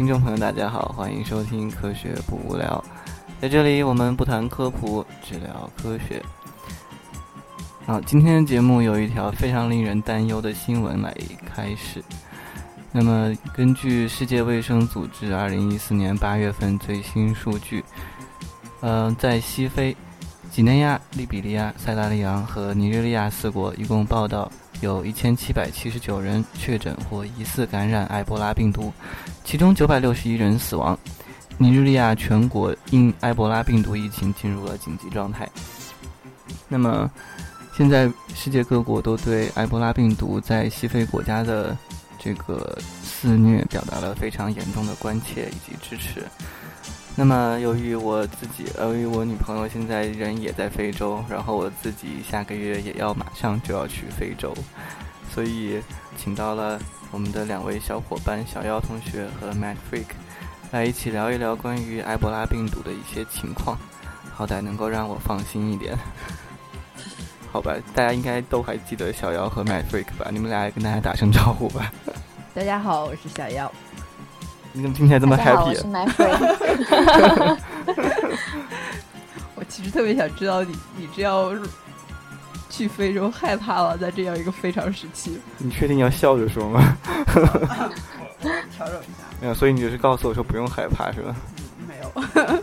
听众朋友，大家好，欢迎收听《科学不无聊》。在这里，我们不谈科普，只聊科学。好，今天的节目有一条非常令人担忧的新闻来开始。那么，根据世界卫生组织二零一四年八月份最新数据，呃，在西非、几内亚、利比里亚、塞拉利昂和尼日利亚四国，一共报道。有一千七百七十九人确诊或疑似感染埃博拉病毒，其中九百六十一人死亡。尼日利亚全国因埃博拉病毒疫情进入了紧急状态。那么，现在世界各国都对埃博拉病毒在西非国家的这个肆虐表达了非常严重的关切以及支持。那么，由于我自己，由于我女朋友现在人也在非洲，然后我自己下个月也要马上就要去非洲，所以请到了我们的两位小伙伴小妖同学和 Matt Freak 来一起聊一聊关于埃博拉病毒的一些情况，好歹能够让我放心一点。好吧，大家应该都还记得小妖和 Matt Freak 吧？你们俩跟大家打声招呼吧。大家好，我是小妖。你怎么听起来这么 happy？我是 My Friend。我其实特别想知道你，你这样去非洲害怕了，在这样一个非常时期。你确定要笑着说吗？调整一下。没有，所以你就是告诉我说不用害怕，是吧？没有。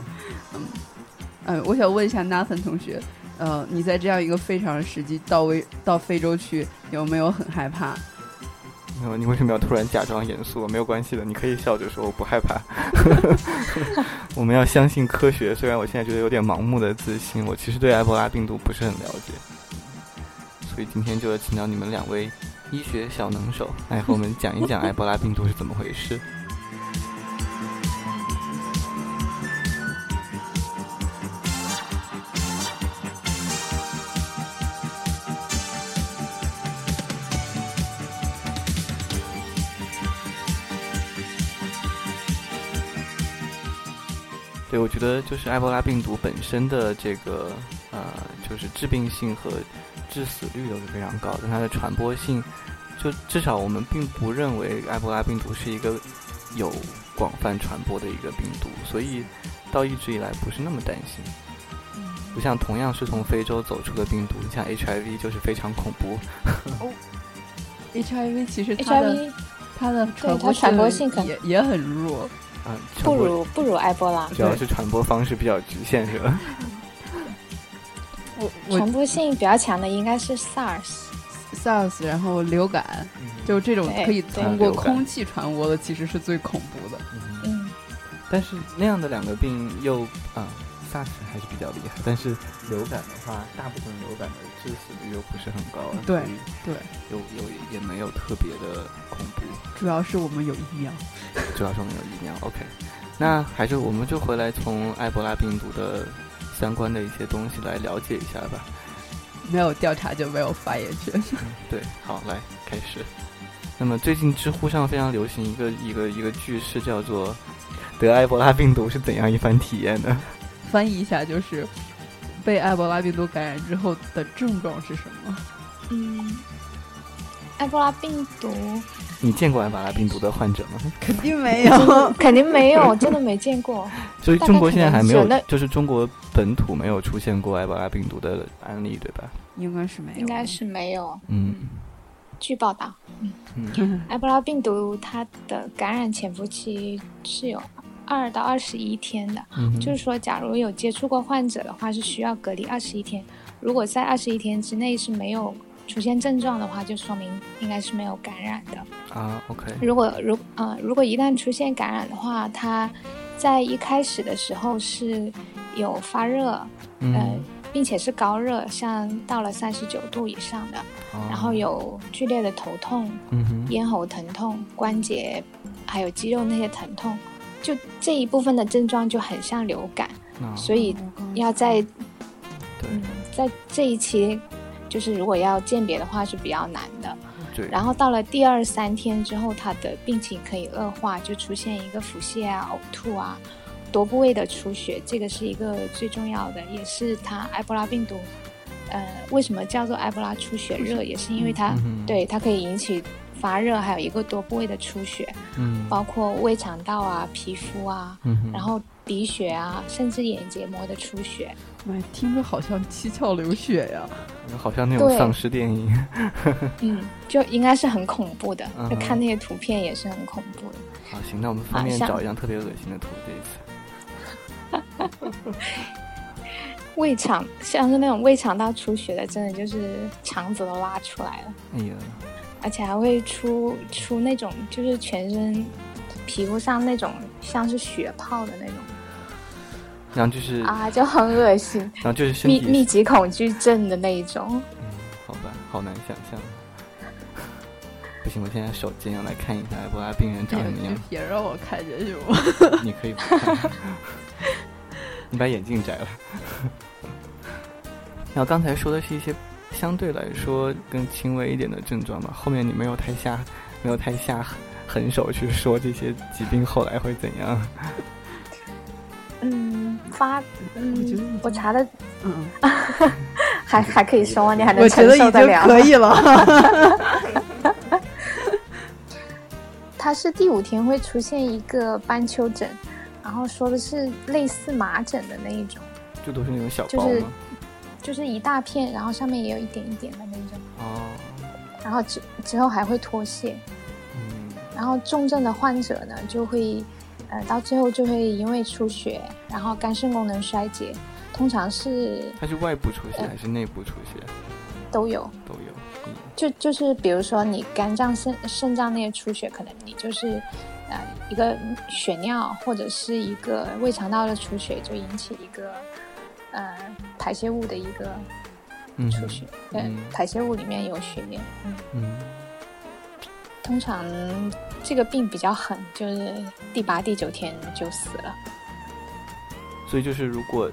嗯，我想问一下 Nathan 同学，呃，你在这样一个非常时期到位到非洲去，有没有很害怕？那么你为什么要突然假装严肃？没有关系的，你可以笑着说，我不害怕。我们要相信科学，虽然我现在觉得有点盲目的自信，我其实对埃博拉病毒不是很了解。所以今天就要请到你们两位医学小能手来和我们讲一讲埃博拉病毒是怎么回事。对，我觉得就是埃博拉病毒本身的这个呃，就是致病性和致死率都是非常高的。它的传播性，就至少我们并不认为埃博拉病毒是一个有广泛传播的一个病毒，所以到一直以来不是那么担心。不像同样是从非洲走出的病毒，像 HIV 就是非常恐怖。哦 HIV 其实它的它的传播性也也很弱。不如不如埃博拉，主要是传播方式比较局限，是吧？我传播性比较强的应该是 SARS，SARS，然后流感，就这种可以通过空气传播的，其实是最恐怖的。嗯，但是那样的两个病又啊。SARS 还是比较厉害，但是流感的话，大部分流感的致死率又不是很高，对对，有有也没有特别的恐怖。主要是我们有疫苗，主要是我们有疫苗。OK，那还是我们就回来从埃博拉病毒的相关的一些东西来了解一下吧。没有调查就没有发言权。对，好，来开始。那么最近知乎上非常流行一个一个一个句式，叫做“得埃博拉病毒是怎样一番体验呢？”翻译一下就是被埃博拉病毒感染之后的症状是什么？嗯，埃博拉病毒，你见过埃博拉病毒的患者吗？肯定没有，肯定没有，真的没见过。所以中国现在还没有，就是中国本土没有出现过埃博拉病毒的案例，对吧？应该是没有，应该是没有。嗯，据报道，嗯，埃博拉病毒它的感染潜伏期是有。二到二十一天的，就是说，假如有接触过患者的话，是需要隔离二十一天。如果在二十一天之内是没有出现症状的话，就说明应该是没有感染的啊。OK。如果如啊，如果一旦出现感染的话，它在一开始的时候是有发热，嗯，并且是高热，像到了三十九度以上的，然后有剧烈的头痛、咽喉疼痛、关节还有肌肉那些疼痛。就这一部分的症状就很像流感，所以要在嗯在这一期，就是如果要鉴别的话是比较难的。对。然后到了第二三天之后，他的病情可以恶化，就出现一个腹泻啊、呕吐啊、多部位的出血，这个是一个最重要的，也是他埃博拉病毒，呃，为什么叫做埃博拉出血热，也是因为它对它可以引起发热，还有一个多部位的出血，嗯，包括胃肠道啊、皮肤啊，嗯，然后鼻血啊，甚至眼结膜的出血。哎，听着好像七窍流血呀，好像那种丧尸电影。嗯，就应该是很恐怖的，就看那些图片也是很恐怖的。好，行，那我们方便找一张特别恶心的图这一次。胃肠像是那种胃肠道出血的，真的就是肠子都拉出来了。哎呀，而且还会出出那种，就是全身皮肤上那种像是血泡的那种。然后就是啊，就很恶心。然后就是密密集恐惧症的那一种。嗯，好吧，好难想象。不行，我现在手贱，要来看一下埃博拉病人长什么样。别让我看见是吗？你可以不看。你把眼镜摘了。然后刚才说的是一些相对来说更轻微一点的症状吧，后面你没有太下，没有太下狠手去说这些疾病后来会怎样。嗯，发，嗯，我查的，嗯，还还可以说吗？你还能承受得了？可以了。他是第五天会出现一个斑丘疹，然后说的是类似麻疹的那一种，就都是那种小包吗？就是一大片，然后上面也有一点一点的那种。哦。然后之之后还会脱屑。嗯。然后重症的患者呢，就会，呃，到最后就会因为出血，然后肝肾功能衰竭，通常是。它是外部出血还是内部出血？都有。都有。就就是比如说你肝脏、肾肾脏那些出血，可能你就是，呃，一个血尿或者是一个胃肠道的出血，就引起一个。呃，排泄物的一个出血，嗯，排泄物里面有血液，嗯嗯，通常这个病比较狠，就是第八、第九天就死了。所以就是如果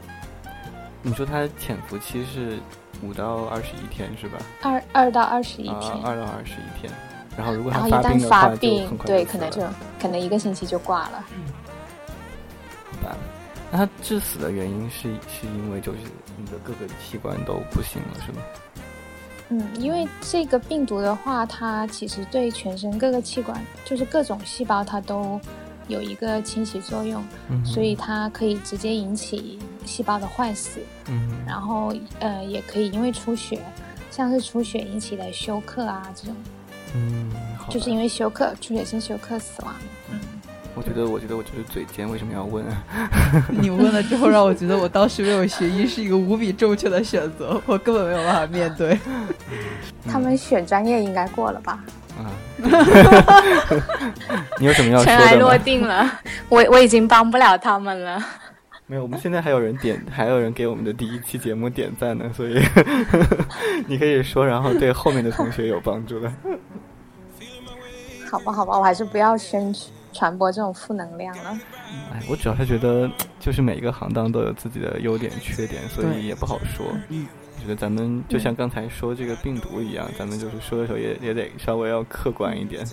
你说他潜伏期是五到二十一天是吧？二二到二十一天，二到二十一天，然后如果他发病的话，就对，可能就可能一个星期就挂了。那他致死的原因是是因为就是你的各个器官都不行了，是吗？嗯，因为这个病毒的话，它其实对全身各个器官，就是各种细胞，它都有一个侵袭作用，所以它可以直接引起细胞的坏死。嗯，然后呃，也可以因为出血，像是出血引起的休克啊这种，嗯，就是因为休克出血性休克死亡。嗯。我觉得，我觉得我就是嘴尖，为什么要问？你问了之后，让我觉得我当时没有学医是一个无比正确的选择，我根本没有办法面对。他们选专业应该过了吧？啊，你有什么要说的尘埃落定了，我我已经帮不了他们了。没有，我们现在还有人点，还有人给我们的第一期节目点赞呢，所以你可以说，然后对后面的同学有帮助的。好吧，好吧，我还是不要宣传。播这种负能量了。哎，我主要是觉得，就是每一个行当都有自己的优点、缺点，所以也不好说。嗯，我觉得咱们就像刚才说这个病毒一样，咱们就是说的时候也也得稍微要客观一点。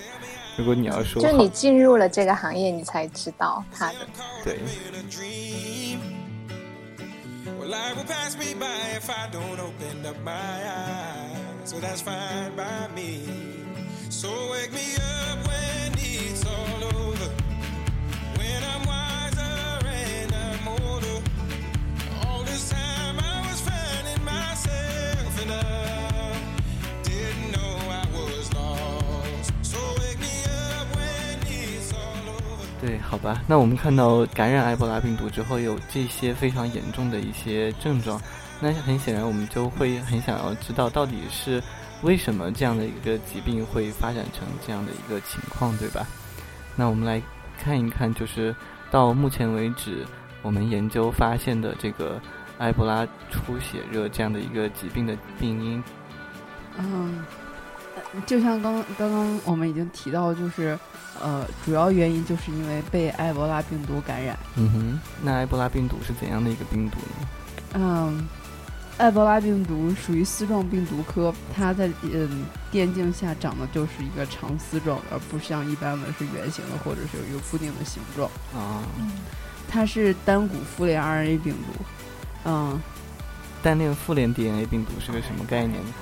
如果你要说，就你进入了这个行业，你才知道它的。对。对，好吧，那我们看到感染埃博拉病毒之后有这些非常严重的一些症状，那很显然我们就会很想要知道到底是为什么这样的一个疾病会发展成这样的一个情况，对吧？那我们来看一看，就是到目前为止我们研究发现的这个埃博拉出血热这样的一个疾病的病因。嗯，就像刚刚刚我们已经提到，就是。呃，主要原因就是因为被埃博拉病毒感染。嗯哼，那埃博拉病毒是怎样的一个病毒呢？嗯，埃博拉病毒属于丝状病毒科，它在嗯电镜下长的就是一个长丝状，而不像一般的是圆形的或者是有一个固定的形状。啊，它是单股复联 RNA 病毒。嗯，单链复联 DNA 病毒是个什么概念呢？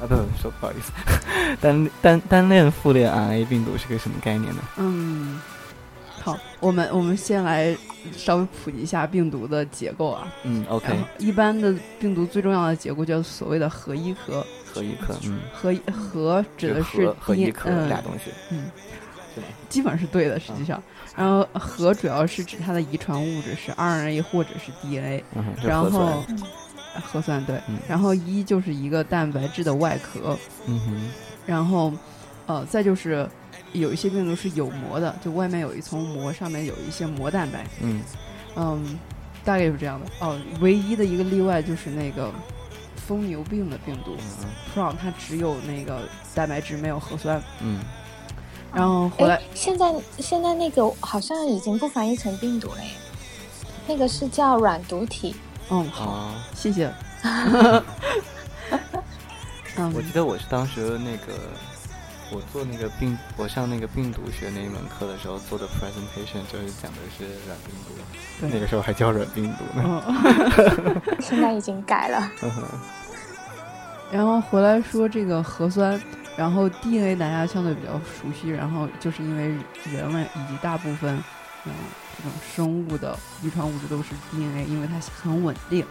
啊，不，说不好意思，单单单链复联 RNA 病毒是个什么概念呢？嗯，好，我们我们先来稍微普及一下病毒的结构啊。嗯，OK。一般的病毒最重要的结构叫所谓的核衣壳。核衣壳，嗯，核核指的是核衣壳俩东西，嗯，基本上是对的，实际上。然后核主要是指它的遗传物质是 RNA 或者是 DNA，然后核酸对，然后一就是一个蛋白质的外壳，嗯哼，然后呃再就是有一些病毒是有膜的，就外面有一层膜，上面有一些膜蛋白，嗯嗯，大概是这样的。哦，唯一的一个例外就是那个。疯牛病的病毒，Pro 它只有那个蛋白质，没有核酸。嗯，然后回来，现在现在那个好像已经不翻译成病毒了耶，那个是叫软毒体。嗯，好，谢谢。我记得我是当时那个。我做那个病，我上那个病毒学那一门课的时候做的 presentation 就是讲的是软病毒，那个时候还叫软病毒呢。现在已经改了。然后回来说这个核酸，然后 DNA 大家相对比较熟悉，然后就是因为人类以及大部分嗯这种生物的遗传物质都是 DNA，因为它很稳定。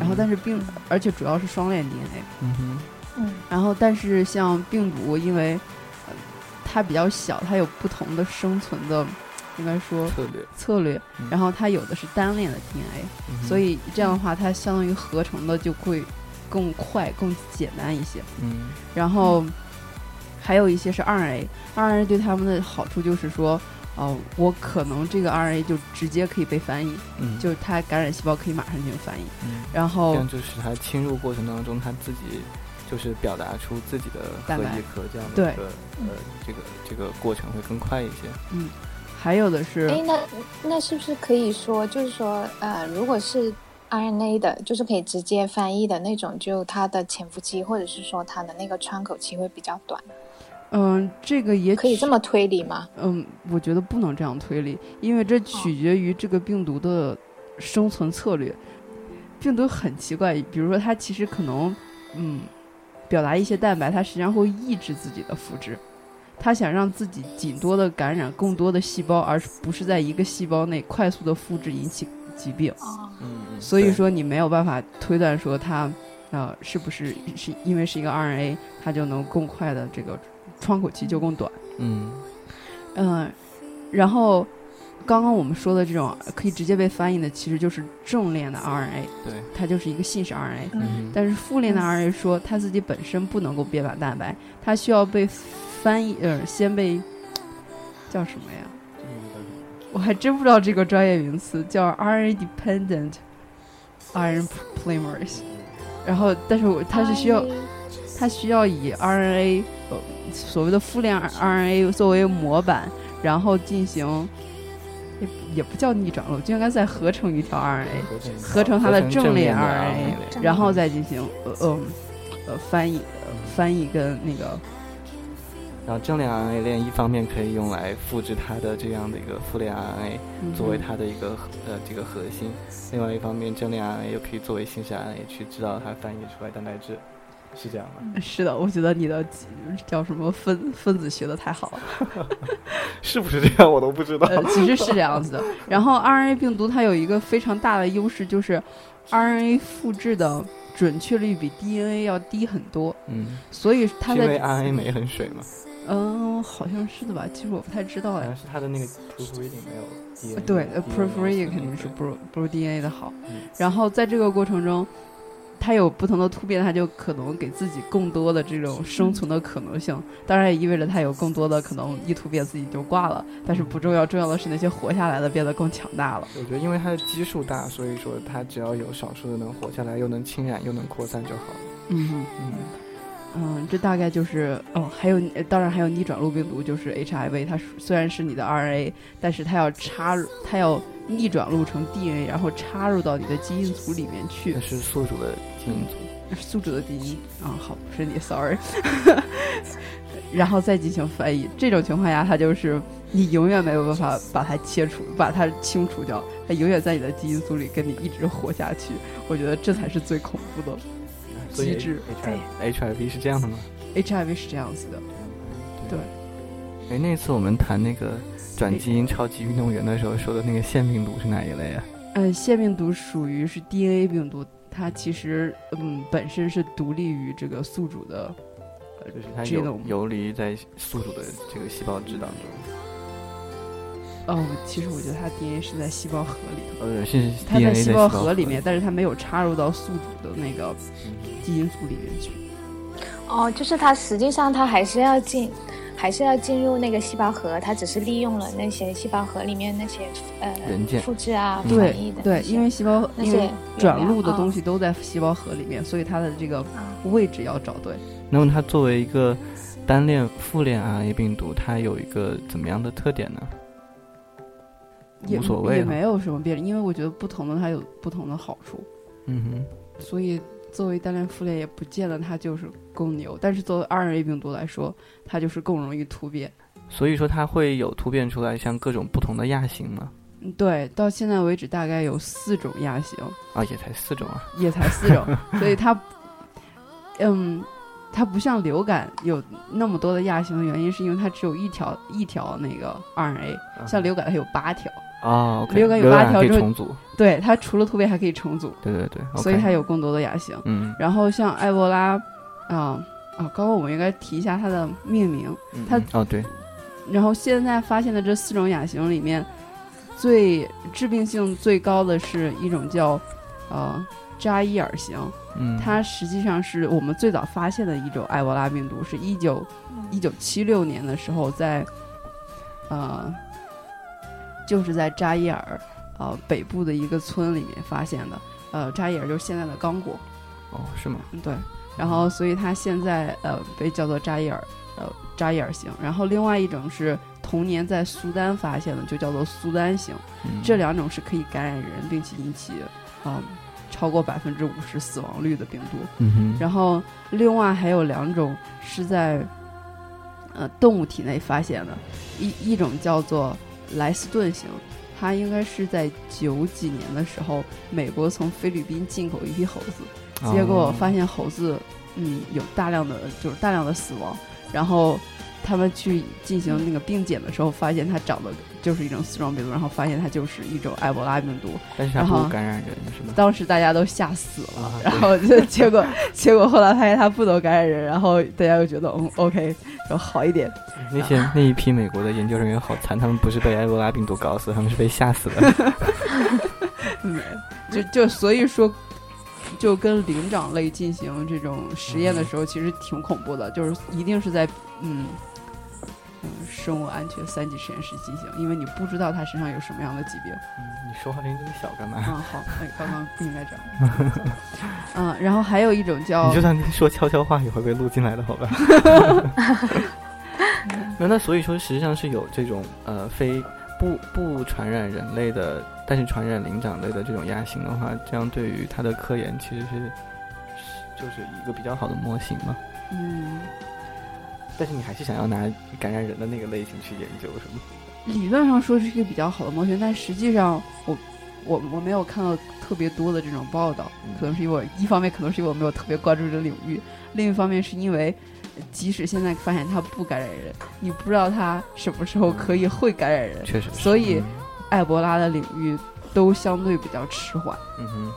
然后但是病，而且主要是双链 DNA。嗯哼。嗯。然后但是像病毒，因为它比较小，它有不同的生存的，应该说策略策略。然后它有的是单链的 DNA，所以这样的话，它相当于合成的就会更快、更简单一些。嗯。然后还有一些是 RNA，RNA 对它们的好处就是说，哦，我可能这个 RNA 就直接可以被翻译，嗯，就是它感染细胞可以马上进行翻译。嗯。然后这样就是它侵入过程当中，它自己。就是表达出自己的核衣壳这样的一个呃，这个这个过程会更快一些。嗯，还有的是，哎，那那是不是可以说，就是说，呃，如果是 RNA 的，就是可以直接翻译的那种，就它的潜伏期或者是说它的那个窗口期会比较短。嗯，这个也可以这么推理吗？嗯，我觉得不能这样推理，因为这取决于这个病毒的生存策略。病毒很奇怪，比如说它其实可能，嗯。表达一些蛋白，它实际上会抑制自己的复制，它想让自己仅多的感染更多的细胞，而不是在一个细胞内快速的复制引起疾病。嗯，所以说你没有办法推断说它，呃，是不是是因为是一个 RNA，它就能更快的这个窗口期就更短。嗯，嗯，然后。刚刚我们说的这种可以直接被翻译的，其实就是正链的 RNA，对，它就是一个信使 RNA。嗯，但是负链的 RNA 说它自己本身不能够编码蛋白，它需要被翻译，呃，先被叫什么呀？我还真不知道这个专业名词叫 RNA dependent iron polymerase。然后，但是我它是需要，它需要以 RNA，呃，所谓的负链 RNA 作为模板，然后进行。也也不叫逆转录，就应该再合成一条 RNA，合成它的正链 RNA，然后再进行呃呃呃翻译，翻译跟那个。然后正链 RNA 链一方面可以用来复制它的这样的一个负链 RNA，作为它的一个呃这个核心；另外一方面，正链 RNA 又可以作为信使 RNA 去知道它翻译出来蛋白质。是这样吗？是的，我觉得你的叫什么分分子学的太好了，是不是这样？我都不知道。其实是这样子的。然后 RNA 病毒它有一个非常大的优势，就是 RNA 复制的准确率比 DNA 要低很多。嗯，所以它的因为 RNA 酶很水嘛。嗯，好像是的吧？其实我不太知道哎。是它的那个 proof reading 没有 DNA。对，proof reading 肯定是不如不如 DNA 的好。然后在这个过程中。它有不同的突变，它就可能给自己更多的这种生存的可能性。当然也意味着它有更多的可能一突变自己就挂了。但是不重要，重要的是那些活下来的变得更强大了。我觉得因为它的基数大，所以说它只要有少数的能活下来，又能侵染又能扩散就好了。嗯嗯嗯，这大概就是哦，还有当然还有逆转录病毒，就是 HIV。它虽然是你的 RNA，但是它要插入，它要逆转录成 DNA，然后插入到你的基因组里面去。那是宿主的。宿主的第一啊，好，不是你，sorry，然后再进行翻译。这种情况下，它就是你永远没有办法把它切除，把它清除掉，它永远在你的基因组里跟你一直活下去。我觉得这才是最恐怖的。机制。对，H I V 是这样的吗？H I V 是这样子的，对。哎，那次我们谈那个转基因超级运动员的时候说的那个腺病毒是哪一类啊？嗯，腺病毒属于是 D N A 病毒，它其实嗯本身是独立于这个宿主的，就是它游游离在宿主的这个细胞质当中。哦，其实我觉得它 D N A 是在细胞核里头，呃，是它在细胞核里面，但是它没有插入到宿主的那个基因组里面去。哦，就是它实际上它还是要进。还是要进入那个细胞核，它只是利用了那些细胞核里面那些呃复制啊、翻译的对，因为细胞那些转录的东西都在细胞核里面，所以它的这个位置要找对。那么它作为一个单链复链 RNA 病毒，它有一个怎么样的特点呢？无所谓，也没有什么变，因为我觉得不同的它有不同的好处。嗯哼，所以。作为单链复链，也不见得它就是更牛，但是作为 RNA 病毒来说，它就是更容易突变。所以说它会有突变出来，像各种不同的亚型吗？嗯，对，到现在为止大概有四种亚型。啊，也才四种啊，也才四种，所以它，嗯，它不像流感有那么多的亚型的原因，是因为它只有一条一条那个 RNA，像流感它有八条。啊，流感有八条重组，对它除了突变还可以重组，对对对，所以它有更多的亚型。嗯，然后像埃博拉，啊啊，刚刚我们应该提一下它的命名，它哦对，然后现在发现的这四种亚型里面，最致病性最高的是一种叫呃扎伊尔型，嗯，它实际上是我们最早发现的一种埃博拉病毒，是一九一九七六年的时候在呃。就是在扎伊尔，呃，北部的一个村里面发现的。呃，扎伊尔就是现在的刚果。哦，是吗？对。然后，所以它现在呃被叫做扎伊尔，呃，扎伊尔型。然后，另外一种是同年在苏丹发现的，就叫做苏丹型。这两种是可以感染人，并且引起嗯超过百分之五十死亡率的病毒。嗯然后，另外还有两种是在呃动物体内发现的，一一种叫做。莱斯顿型，它应该是在九几年的时候，美国从菲律宾进口一批猴子，结果发现猴子，嗯，有大量的就是大量的死亡，然后他们去进行那个病检的时候，发现他长的就是一种丝状病毒，然后发现它就是一种埃博拉病毒，但是它不感染人是吗？当时大家都吓死了，然后就结果结果后来发现它不能感染人，然后大家又觉得嗯，OK，就好一点。那些那一批美国的研究人员好惨，他们不是被埃博拉病毒搞死，他们是被吓死的。就就所以说，就跟灵长类进行这种实验的时候，其实挺恐怖的，就是一定是在嗯嗯生物安全三级实验室进行，因为你不知道他身上有什么样的疾病。嗯，你说话声音这么小干嘛？啊，好，哎，刚刚不应该这样。嗯，然后还有一种叫……你就算说悄悄话也会被录进来的，好吧？那那所以说，实际上是有这种呃非不不传染人类的，但是传染灵长类的这种亚型的话，这样对于它的科研其实是就是一个比较好的模型嘛。嗯。但是你还是想要拿感染人的那个类型去研究，是吗？理论上说是一个比较好的模型，但实际上我我我没有看到特别多的这种报道，可能是因为我一方面可能是因为我没有特别关注这个领域，另一方面是因为。即使现在发现它不感染人，你不知道它什么时候可以会感染人。确实，所以埃博拉的领域都相对比较迟缓。嗯哼，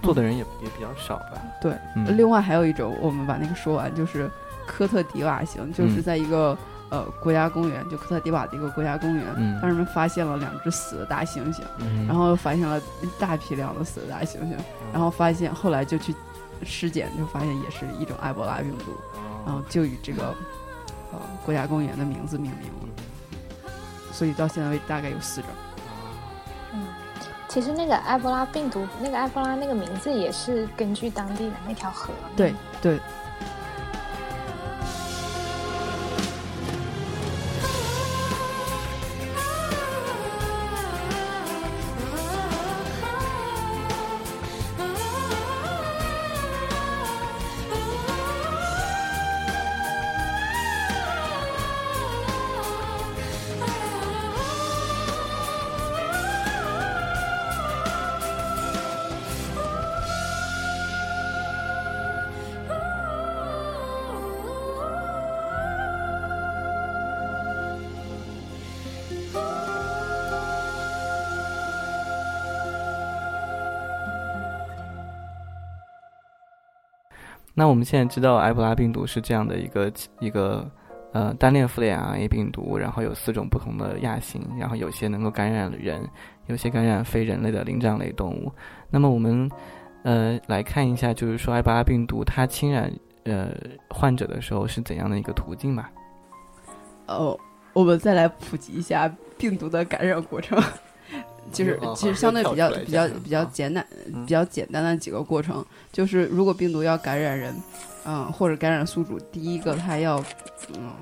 做的人也也比较少吧。对，另外还有一种，我们把那个说完，就是科特迪瓦型，就是在一个呃国家公园，就科特迪瓦的一个国家公园，当时们发现了两只死的大猩猩，然后发现了大批量的死的大猩猩，然后发现后来就去尸检，就发现也是一种埃博拉病毒。然后就以这个呃国家公园的名字命名了，所以到现在为止大概有四种。嗯，其实那个埃博拉病毒，那个埃博拉那个名字也是根据当地的那条河。对对。那我们现在知道埃博拉病毒是这样的一个一个呃单链复联 RNA 病毒，然后有四种不同的亚型，然后有些能够感染人，有些感染非人类的灵长类动物。那么我们呃来看一下，就是说埃博拉病毒它侵染呃患者的时候是怎样的一个途径吧？哦，我们再来普及一下病毒的感染过程。就是其实相对比较比较比较简单比较简单的几个过程，就是如果病毒要感染人，嗯，或者感染宿主，第一个它要嗯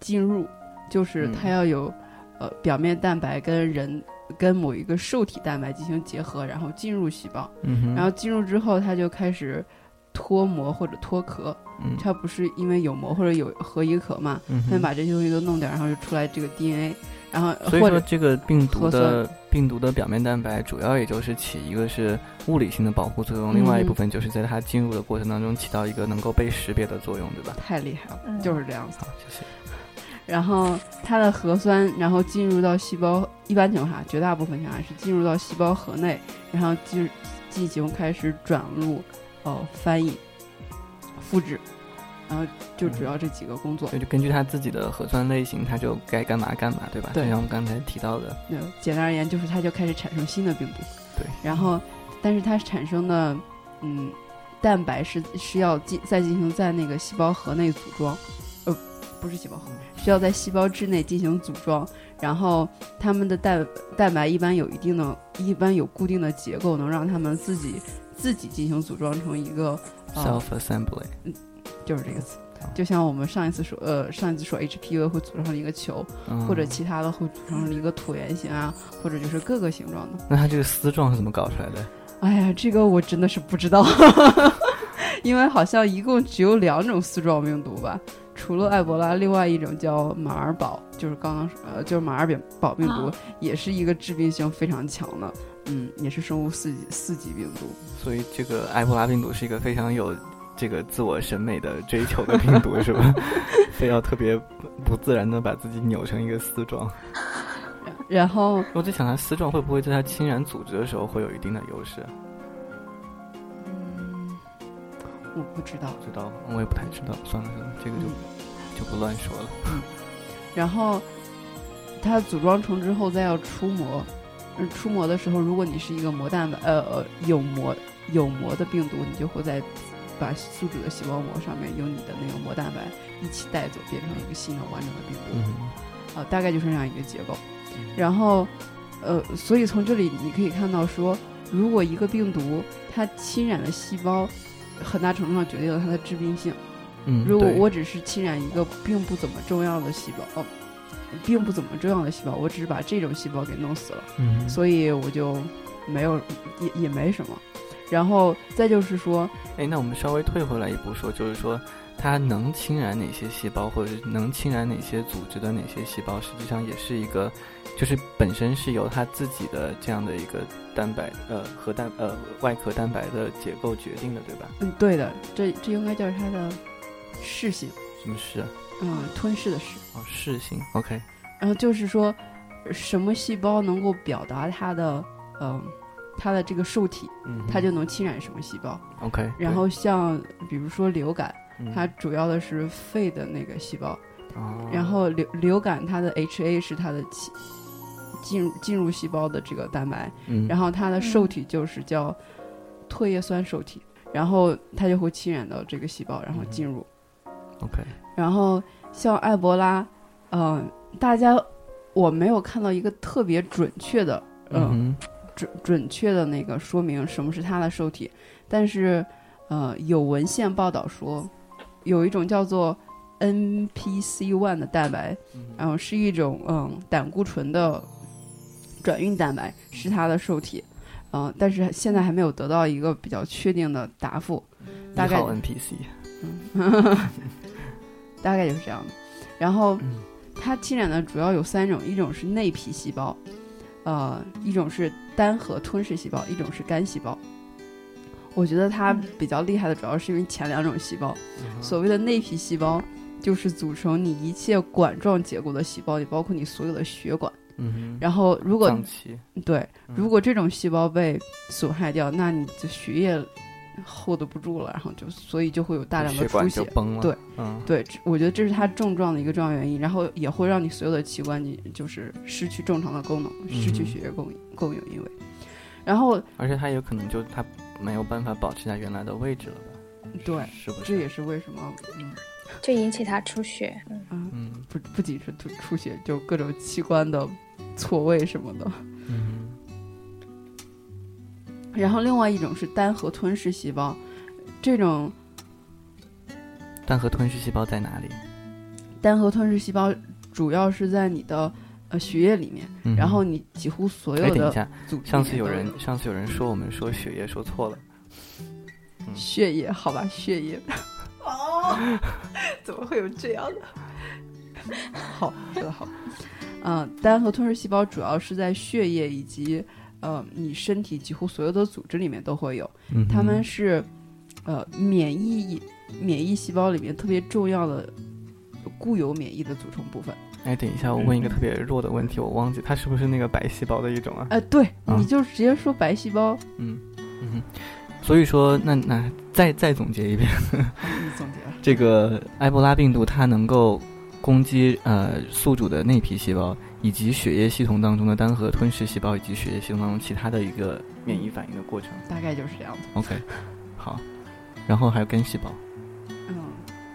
进入，就是它要有呃表面蛋白跟人跟某一个受体蛋白进行结合，然后进入细胞，然后进入之后它就开始脱膜或者脱壳，它不是因为有膜或者有核一壳嘛，先把这些东西都弄掉，然后就出来这个 DNA。然后，所以说这个病毒的病毒的表面蛋白主要也就是起一个是物理性的保护作用，另外一部分就是在它进入的过程当中起到一个能够被识别的作用，对吧？太厉害了，就是这样子。好谢谢。然后它的核酸，然后进入到细胞，一般情况下，绝大部分情况下是进入到细胞核内，然后进进行开始转录、哦翻译、复制。然后就主要这几个工作，就根据他自己的核酸类型，他就该干嘛干嘛，对吧？对，像我们刚才提到的。对，简单而言就是他就开始产生新的病毒。对。然后，但是它产生的嗯蛋白是是要进再进行在那个细胞核内组装，呃，不是细胞核，需要在细胞质内进行组装。然后它们的蛋蛋白一般有一定的，一般有固定的结构，能让它们自己自己进行组装成一个 self assembly。嗯。就是这个词，就像我们上一次说，呃，上一次说 HPV 会组成一个球，或者其他的会组成一个椭圆形啊，或者就是各个形状的。那它这个丝状是怎么搞出来的？哎呀，这个我真的是不知道，因为好像一共只有两种丝状病毒吧，除了埃博拉，另外一种叫马尔堡，就是刚刚呃，就是马尔堡病毒，也是一个致病性非常强的，嗯，也是生物四级四级病毒。所以这个埃博拉病毒是一个非常有。这个自我审美的追求的病毒是吧？非要特别不自然的把自己扭成一个丝状，然后我在想，它丝状会不会在它侵染组织的时候会有一定的优势？嗯，我不知道，知道，我也不太知道。算了算了，这个就就不乱说了。然后它组装成之后再要出膜，出膜的时候，如果你是一个膜蛋白，呃呃，有膜有膜的病毒，你就会在。把宿主的细胞膜上面有你的那个膜蛋白一起带走，变成一个新的完整的病毒，啊，大概就是这样一个结构。然后，呃，所以从这里你可以看到说，如果一个病毒它侵染了细胞，很大程度上决定了它的致病性。嗯，如果我只是侵染一个并不怎么重要的细胞，哦，并不怎么重要的细胞，我只是把这种细胞给弄死了，嗯，所以我就没有也也没什么。然后再就是说，哎，那我们稍微退回来一步说，就是说，它能侵染哪些细胞，或者是能侵染哪些组织的哪些细胞，实际上也是一个，就是本身是由它自己的这样的一个蛋白，呃，核蛋，呃，外壳蛋白的结构决定的，对吧？嗯，对的，这这应该叫它的噬性。什么噬？嗯，吞噬的噬。哦，噬性。OK。然后就是说，什么细胞能够表达它的，嗯。它的这个受体，它就能侵染什么细胞？OK。然后像比如说流感，它主要的是肺的那个细胞。哦。然后流流感它的 HA 是它的进进入进入细胞的这个蛋白。嗯。然后它的受体就是叫唾液酸受体，然后它就会侵染到这个细胞，然后进入。OK。然后像埃博拉，嗯，大家我没有看到一个特别准确的，嗯。准准确的那个说明什么是它的受体，但是，呃，有文献报道说，有一种叫做 NPC one 的蛋白，然后是一种嗯胆固醇的转运蛋白，是它的受体，嗯，但是现在还没有得到一个比较确定的答复。大概 NPC，嗯 大概就是这样的。然后，它侵染的主要有三种，一种是内皮细胞。呃，一种是单核吞噬细胞，一种是干细胞。我觉得它比较厉害的，主要是因为前两种细胞。所谓的内皮细胞，就是组成你一切管状结构的细胞，也包括你所有的血管。嗯然后，如果对，如果这种细胞被损害掉，那你的血液 hold 不住了，然后就所以就会有大量的出血，崩了。对，嗯，对，我觉得这是它症状的一个重要原因，然后也会让你所有的器官你就是失去正常的功能，失去血液供应供应，因为，然后而且它有可能就它没有办法保持在原来的位置了吧？对，是不是？这也是为什么，嗯，就引起它出血，嗯嗯，不不仅是出出血，就各种器官的错位什么的，嗯。然后另外一种是单核吞噬细胞，这种单核吞噬细胞在哪里？单核吞噬细胞主要是在你的呃血液里面，然后你几乎所有的。上次有人上次有人说我们说血液说错了，血液好吧，血液。哦，怎么会有这样的？好，说的好。嗯，单核吞噬细胞主要是在血液以及。呃，你身体几乎所有的组织里面都会有，它们是，呃，免疫免疫细胞里面特别重要的固有免疫的组成部分。哎，等一下，我问一个特别弱的问题，我忘记它是不是那个白细胞的一种啊？哎，对，你就直接说白细胞。嗯嗯，所以说，那那再再总结一遍，总结这个埃博拉病毒它能够攻击呃宿主的内皮细胞。以及血液系统当中的单核吞噬细胞，以及血液系统当中其他的一个免疫反应的过程，大概就是这样子。OK，好，然后还有肝细胞。嗯，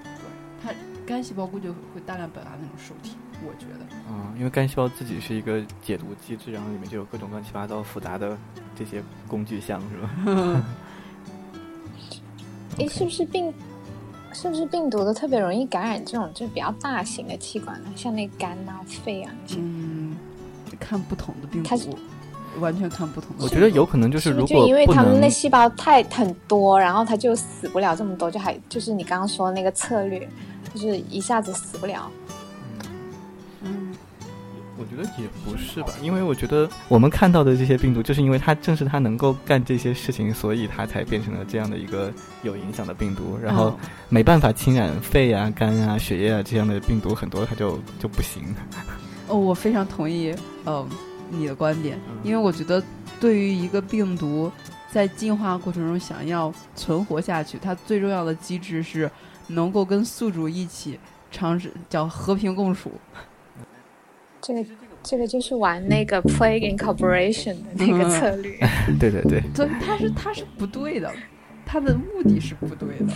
对，它肝细胞估计会大量表达那种受体，我觉得。嗯，因为肝细胞自己是一个解毒机制，然后里面就有各种乱七八糟复杂的这些工具箱，是吧？哎，是不是病？是不是病毒都特别容易感染这种就比较大型的器官呢？像那肝啊、肺啊那些。嗯，看不同的病毒，完全看不同的。我觉得有可能就是如果因为他们那细胞太很多，然后它就死不了这么多，就还就是你刚刚说的那个策略，就是一下子死不了。我觉得也不是吧，因为我觉得我们看到的这些病毒，就是因为它正是它能够干这些事情，所以它才变成了这样的一个有影响的病毒。然后没办法侵染肺啊、肝啊、血液啊这样的病毒，很多它就就不行。哦，我非常同意，呃，你的观点，因为我觉得对于一个病毒在进化过程中想要存活下去，它最重要的机制是能够跟宿主一起尝试叫和平共处。这个这个就是玩那个 plague incorporation 的那个策略。对对对。对，他是他是不对的，他的目的是不对的。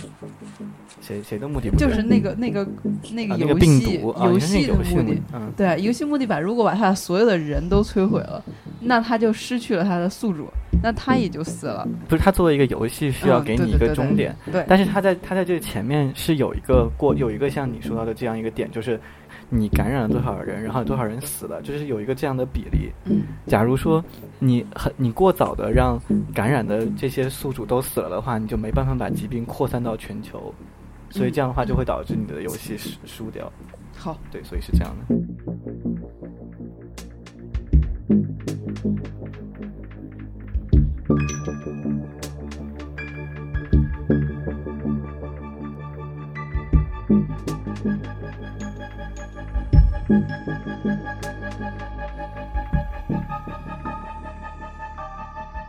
谁谁的目的不对？就是那个那个那个游戏游戏的目的。嗯。对，游戏目的把如果把他所有的人都摧毁了，那他就失去了他的宿主，那他也就死了。不是他作为一个游戏需要给你一个终点，对。但是他在他在这前面是有一个过有一个像你说到的这样一个点，就是。你感染了多少人，然后多少人死了，就是有一个这样的比例。嗯，假如说你很你过早的让感染的这些宿主都死了的话，你就没办法把疾病扩散到全球，所以这样的话就会导致你的游戏输输掉。好，对，所以是这样的。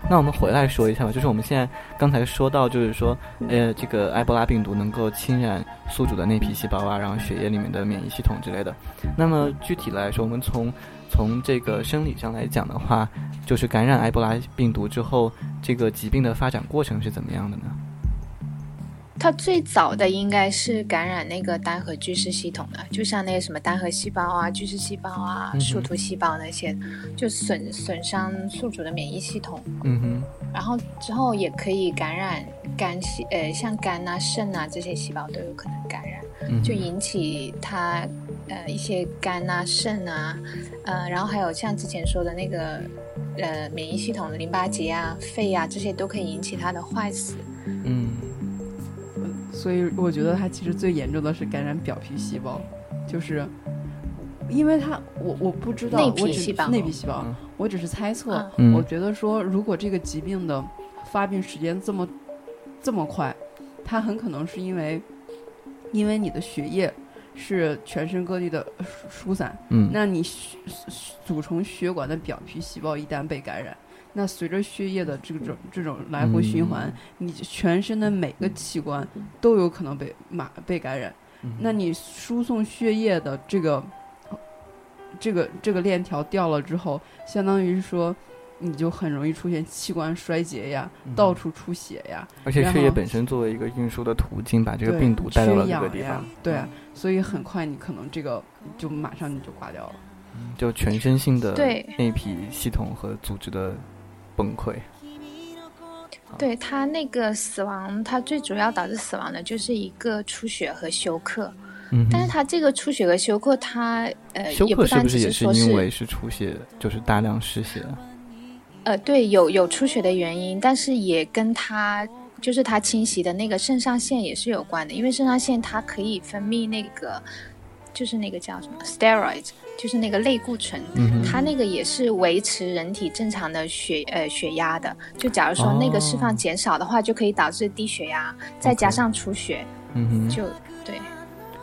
那我们回来说一下吧，就是我们现在刚才说到，就是说，呃，这个埃博拉病毒能够侵染宿主的内皮细胞啊，然后血液里面的免疫系统之类的。那么具体来说，我们从从这个生理上来讲的话，就是感染埃博拉病毒之后，这个疾病的发展过程是怎么样的呢？它最早的应该是感染那个单核巨噬系统的，就像那个什么单核细胞啊、巨噬细胞啊、树突细胞那些，就损损伤宿主的免疫系统。嗯哼。然后之后也可以感染肝细，呃，像肝啊、肾啊这些细胞都有可能感染，就引起它呃一些肝啊、肾啊，呃，然后还有像之前说的那个呃免疫系统的淋巴结啊、肺啊这些都可以引起它的坏死。嗯。所以我觉得它其实最严重的是感染表皮细胞，就是因为它我我不知道，内皮细胞，内皮细胞，我只是猜测。我觉得说，如果这个疾病的发病时间这么这么快，它很可能是因为因为你的血液是全身各地的疏散，嗯，那你组成血管的表皮细胞一旦被感染，那随着血液的这种这种来回循环，你全身的每个器官都有可能被马被感染。那你输送血液的这个这个这个链条掉了之后，相当于是说。你就很容易出现器官衰竭呀，到处出血呀。而且血液本身作为一个运输的途径，把这个病毒带到了这个地方。对啊，所以很快你可能这个就马上你就挂掉了。就全身性的内皮系统和组织的崩溃。对他那个死亡，他最主要导致死亡的就是一个出血和休克。嗯。但是他这个出血和休克，他呃，休克是不是也是因为是出血，就是大量失血？呃，对，有有出血的原因，但是也跟他就是他侵袭的那个肾上腺也是有关的，因为肾上腺它可以分泌那个，就是那个叫什么 steroids，就是那个类固醇，它那个也是维持人体正常的血呃血压的。就假如说那个释放减少的话，就可以导致低血压，再加上出血，嗯哼就对。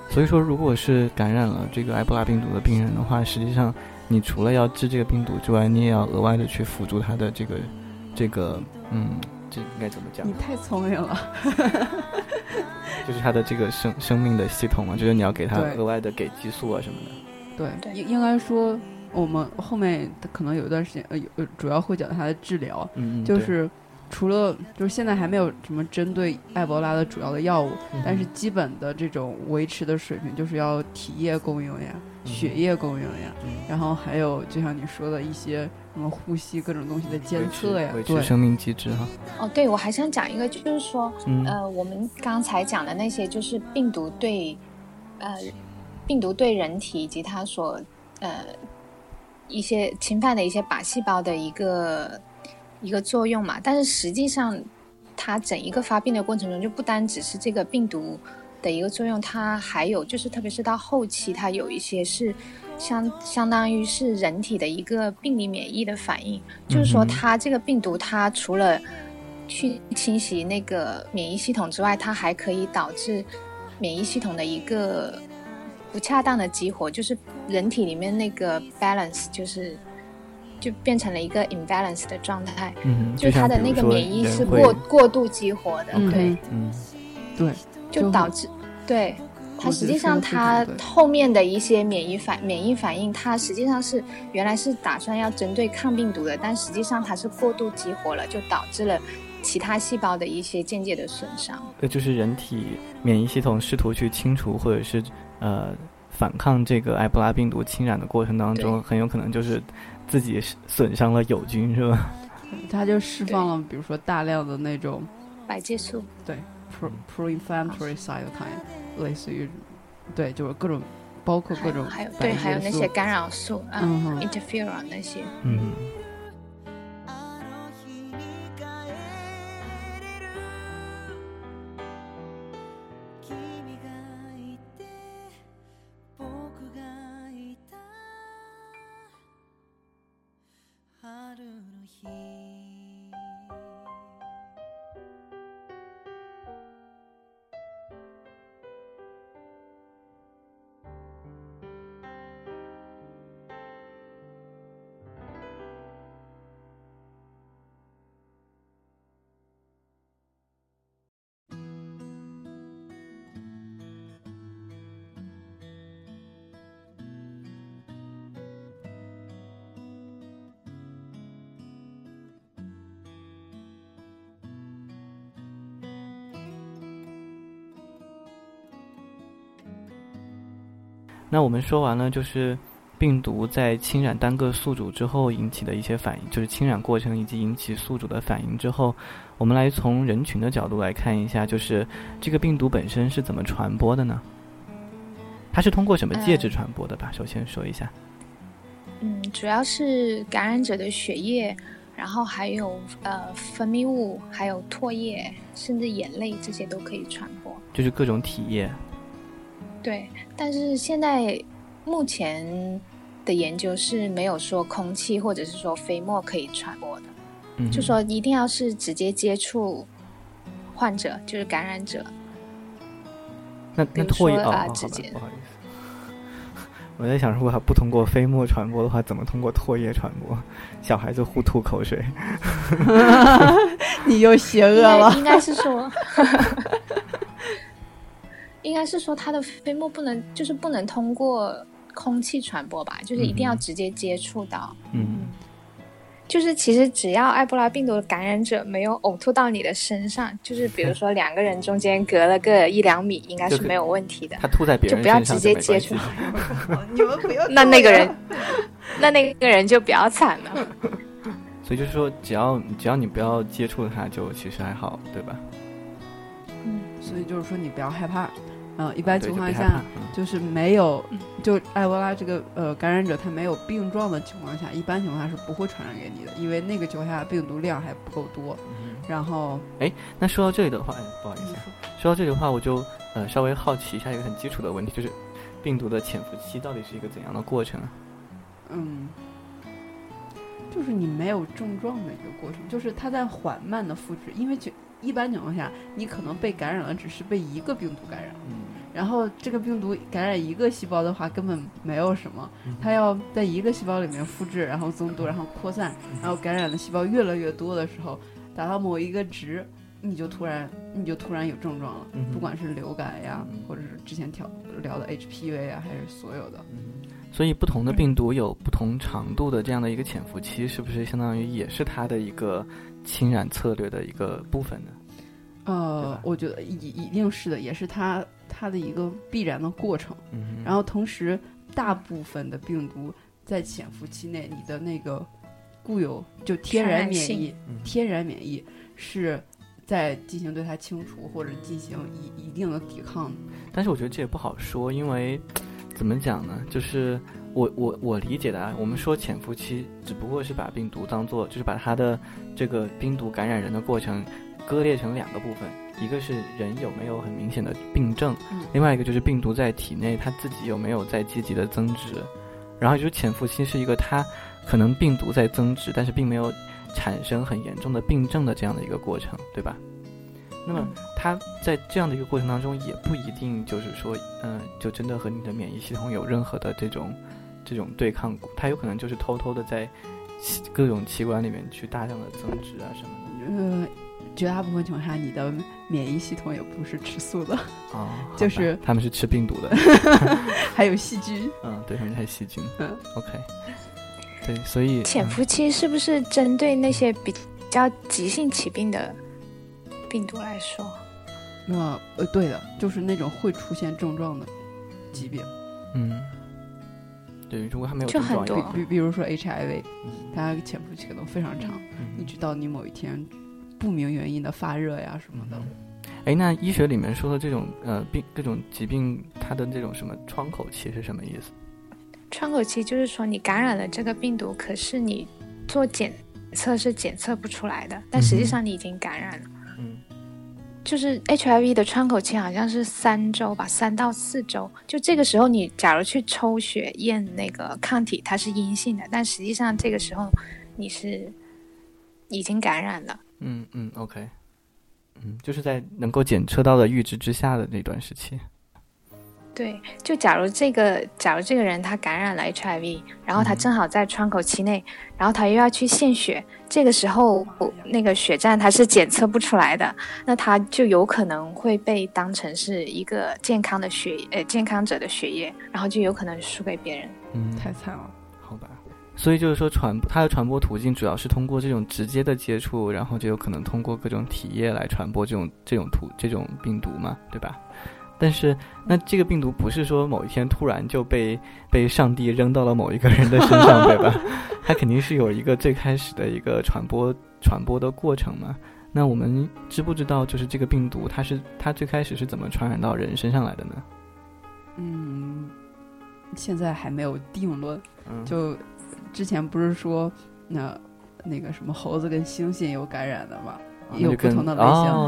所以说，如果是感染了这个埃博拉病毒的病人的话，实际上。你除了要治这个病毒之外，你也要额外的去辅助他的这个，这个，嗯，这应该怎么讲？你太聪明了，就是他的这个生生命的系统嘛，就是你要给他额外的给激素啊什么的。对，应应该说，我们后面可能有一段时间，呃，有主要会讲他的治疗，嗯就是。除了就是现在还没有什么针对埃博拉的主要的药物，但是基本的这种维持的水平就是要体液供应呀、血液供应呀，然后还有就像你说的一些什么呼吸各种东西的监测呀，对生命机制哈。哦，对，我还想讲一个，就是说，呃，我们刚才讲的那些，就是病毒对，呃，病毒对人体以及它所呃一些侵犯的一些靶细胞的一个。一个作用嘛，但是实际上，它整一个发病的过程中，就不单只是这个病毒的一个作用，它还有就是，特别是到后期，它有一些是相相当于是人体的一个病理免疫的反应，就是说，它这个病毒，它除了去侵袭那个免疫系统之外，它还可以导致免疫系统的一个不恰当的激活，就是人体里面那个 balance 就是。就变成了一个 imbalance 的状态，嗯，就它的那个免疫是过过度激活的，对，嗯，对，就导致，对，它实际上它后面的一些免疫反免疫反应，它实际上是原来是打算要针对抗病毒的，但实际上它是过度激活了，就导致了其他细胞的一些间接的损伤。对就是人体免疫系统试图去清除或者是呃反抗这个埃博拉病毒侵染的过程当中，很有可能就是。自己损伤了友军是吧？他就释放了，比如说大量的那种白介素，对，pro pro-inflammatory cytokine，类似于，对，就是各种，包括各种，还有对，还有那些干扰素啊，interferon 那些，嗯。 하루로 힘 那我们说完了，就是病毒在侵染单个宿主之后引起的一些反应，就是侵染过程以及引起宿主的反应之后，我们来从人群的角度来看一下，就是这个病毒本身是怎么传播的呢？它是通过什么介质传播的吧？首先说一下。嗯，主要是感染者的血液，然后还有呃分泌物，还有唾液，甚至眼泪这些都可以传播。就是各种体液。对，但是现在目前的研究是没有说空气或者是说飞沫可以传播的，就说一定要是直接接触患者，就是感染者。那那唾液啊，直接不好意思，我在想，如果它不通过飞沫传播的话，怎么通过唾液传播？小孩子互吐口水，你又邪恶了。应该是说，应该是说它的飞沫不能，就是不能通过空气传播吧？就是一定要直接接触到。嗯。就是其实只要埃博拉病毒的感染者没有呕吐到你的身上，就是比如说两个人中间隔了个一两米，应该是没有问题的。他吐在别人就不要直接接触。你们不要。那那个人，那那个人就比较惨了。所以就是说，只要只要你不要接触它，就其实还好，对吧？嗯，所以就是说你不要害怕。嗯，一般情况下就是没有，就埃博拉这个呃感染者他没有病状的情况下，一般情况下是不会传染给你的，因为那个情况下病毒量还不够多。然后，哎，那说到这里的话，不好意思，说到这里的话，我就呃稍微好奇一下一个很基础的问题，就是病毒的潜伏期到底是一个怎样的过程？嗯，就是你没有症状的一个过程，就是它在缓慢的复制，因为就。一般情况下，你可能被感染了，只是被一个病毒感染。嗯，然后这个病毒感染一个细胞的话，根本没有什么。它要在一个细胞里面复制，然后增多，然后扩散，然后感染的细胞越来越多的时候，达到某一个值，你就突然你就突然有症状了。不管是流感呀，或者是之前聊聊的 HPV 啊，还是所有的。所以不同的病毒有不同长度的这样的一个潜伏期，是不是相当于也是它的一个？侵染策略的一个部分呢？呃，我觉得一一定是的，也是它它的一个必然的过程。嗯，然后同时，大部分的病毒在潜伏期内，你的那个固有就天然免疫，天然免疫是在进行对它清除或者进行一一定的抵抗。但是我觉得这也不好说，因为怎么讲呢？就是。我我我理解的啊，我们说潜伏期只不过是把病毒当做，就是把它的这个病毒感染人的过程割裂成两个部分，一个是人有没有很明显的病症，另外一个就是病毒在体内它自己有没有在积极的增殖，然后就是潜伏期是一个它可能病毒在增殖，但是并没有产生很严重的病症的这样的一个过程，对吧？那么它在这样的一个过程当中，也不一定就是说，嗯，就真的和你的免疫系统有任何的这种。这种对抗，它有可能就是偷偷的在各种器官里面去大量的增殖啊什么的。呃，绝大部分情况下，你的免疫系统也不是吃素的啊，就是他们是吃病毒的，还有细菌。嗯，对，他们还细菌。嗯，OK。对，所以潜伏期是不是针对那些比较急性起病的病毒来说？那呃，对的，就是那种会出现症状的疾病。嗯。对，如果还没有症状，比比比如说 HIV，它潜伏期可能非常长，一直到你某一天不明原因的发热呀什么的。哎，那医学里面说的这种呃病各种疾病，它的这种什么窗口期是什么意思？窗口期就是说你感染了这个病毒，可是你做检测是检测不出来的，但实际上你已经感染了。嗯就是 HIV 的窗口期好像是三周吧，三到四周。就这个时候，你假如去抽血验那个抗体，它是阴性的，但实际上这个时候你是已经感染了。嗯嗯，OK，嗯，就是在能够检测到的阈值之下的那段时期。对，就假如这个，假如这个人他感染了 HIV，然后他正好在窗口期内，然后他又要去献血，这个时候那个血站他是检测不出来的，那他就有可能会被当成是一个健康的血，呃，健康者的血液，然后就有可能输给别人。嗯，太惨了，好吧。所以就是说传它的传播途径主要是通过这种直接的接触，然后就有可能通过各种体液来传播这种这种途这种病毒嘛，对吧？但是，那这个病毒不是说某一天突然就被 被上帝扔到了某一个人的身上，对吧？它肯定是有一个最开始的一个传播传播的过程嘛。那我们知不知道，就是这个病毒，它是它最开始是怎么传染到人身上来的呢？嗯，现在还没有定论。嗯，就之前不是说那那个什么猴子跟猩猩有感染的吗？有不同的类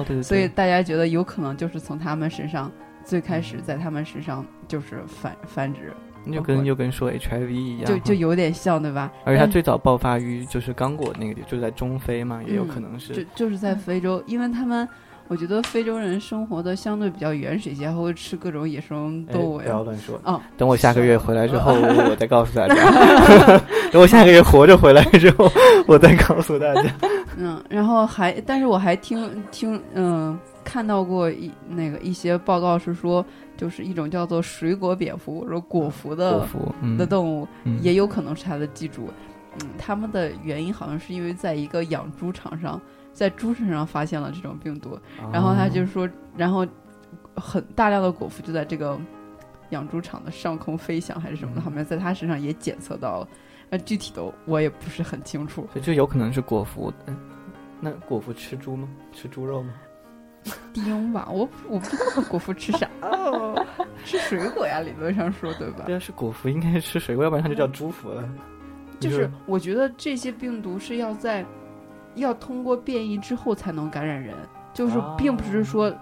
型，所以大家觉得有可能就是从他们身上。最开始在他们身上就是繁繁殖，就跟就跟说 HIV 一样，就就有点像，对吧？而且它最早爆发于就是刚果那个地，就在中非嘛，也有可能是，就就是在非洲，因为他们我觉得非洲人生活的相对比较原始一些，还会吃各种野生动物。不要乱说啊！等我下个月回来之后，我再告诉大家。等我下个月活着回来之后，我再告诉大家。嗯，然后还，但是我还听听，嗯，看到过一那个一些报告是说，就是一种叫做水果蝙蝠，说果蝠的的动物，也有可能是它的寄主。嗯，他们的原因好像是因为在一个养猪场上。在猪身上发现了这种病毒，然后他就说，然后很大量的果蝠就在这个养猪场的上空飞翔还是什么的，好像在他身上也检测到了，那具体的我也不是很清楚。就有可能是果蝠，那果蝠吃猪吗？吃猪肉吗？丁吧，我我不知道果蝠吃啥，吃水果呀，理论上说对吧？对啊，是果蝠应该吃水果，要不然它就叫猪蝠了。就是我觉得这些病毒是要在。要通过变异之后才能感染人，就是并不是说，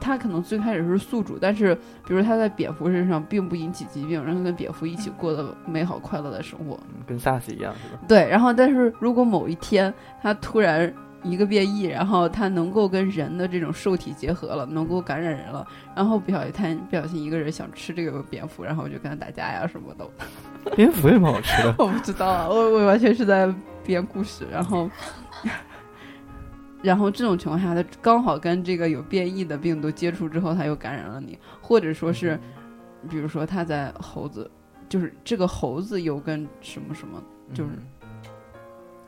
它可能最开始是宿主，但是比如它在蝙蝠身上并不引起疾病，然后跟蝙蝠一起过得美好快乐的生活，跟 SARS 一样是吧？对，然后但是如果某一天它突然一个变异，然后它能够跟人的这种受体结合了，能够感染人了，然后不小心它不小心一个人想吃这个蝙蝠，然后我就跟他打架呀什么的。蝙蝠有什么好吃的？我不知道啊，我我完全是在编故事，然后。然后这种情况下，它刚好跟这个有变异的病毒接触之后，它又感染了你，或者说是，比如说它在猴子，就是这个猴子又跟什么什么，就是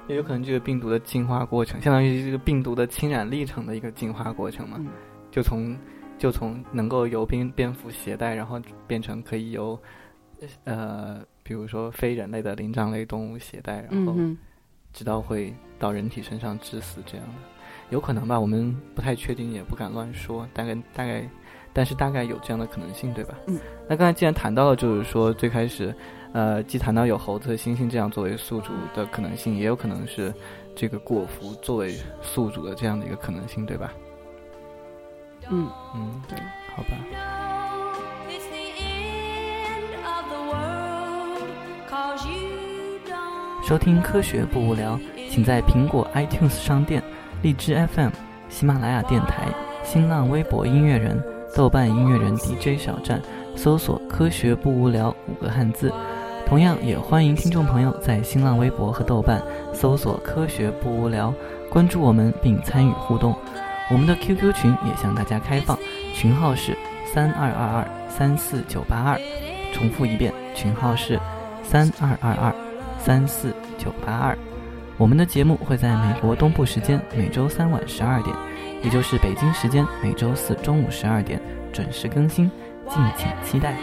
也有可能这个病毒的进化过程，相当于这个病毒的侵染历程的一个进化过程嘛，就从就从能够由蝙蝙蝠携带，然后变成可以由呃，比如说非人类的灵长类动物携带，然后直到会到人体身上致死这样的。有可能吧，我们不太确定，也不敢乱说。大概大概，但是大概有这样的可能性，对吧？嗯。那刚才既然谈到了，就是说最开始，呃，既谈到有猴子和猩猩这样作为宿主的可能性，也有可能是这个果蝠作为宿主的这样的一个可能性，对吧？嗯嗯，对，好吧。收听科学不无聊，请在苹果 iTunes 商店。荔枝 FM、喜马拉雅电台、新浪微博音乐人、豆瓣音乐人 DJ 小站搜索“科学不无聊”五个汉字。同样也欢迎听众朋友在新浪微博和豆瓣搜索“科学不无聊”，关注我们并参与互动。我们的 QQ 群也向大家开放，群号是三二二二三四九八二。重复一遍，群号是三二二二三四九八二。我们的节目会在美国东部时间每周三晚十二点，也就是北京时间每周四中午十二点准时更新，敬请期待。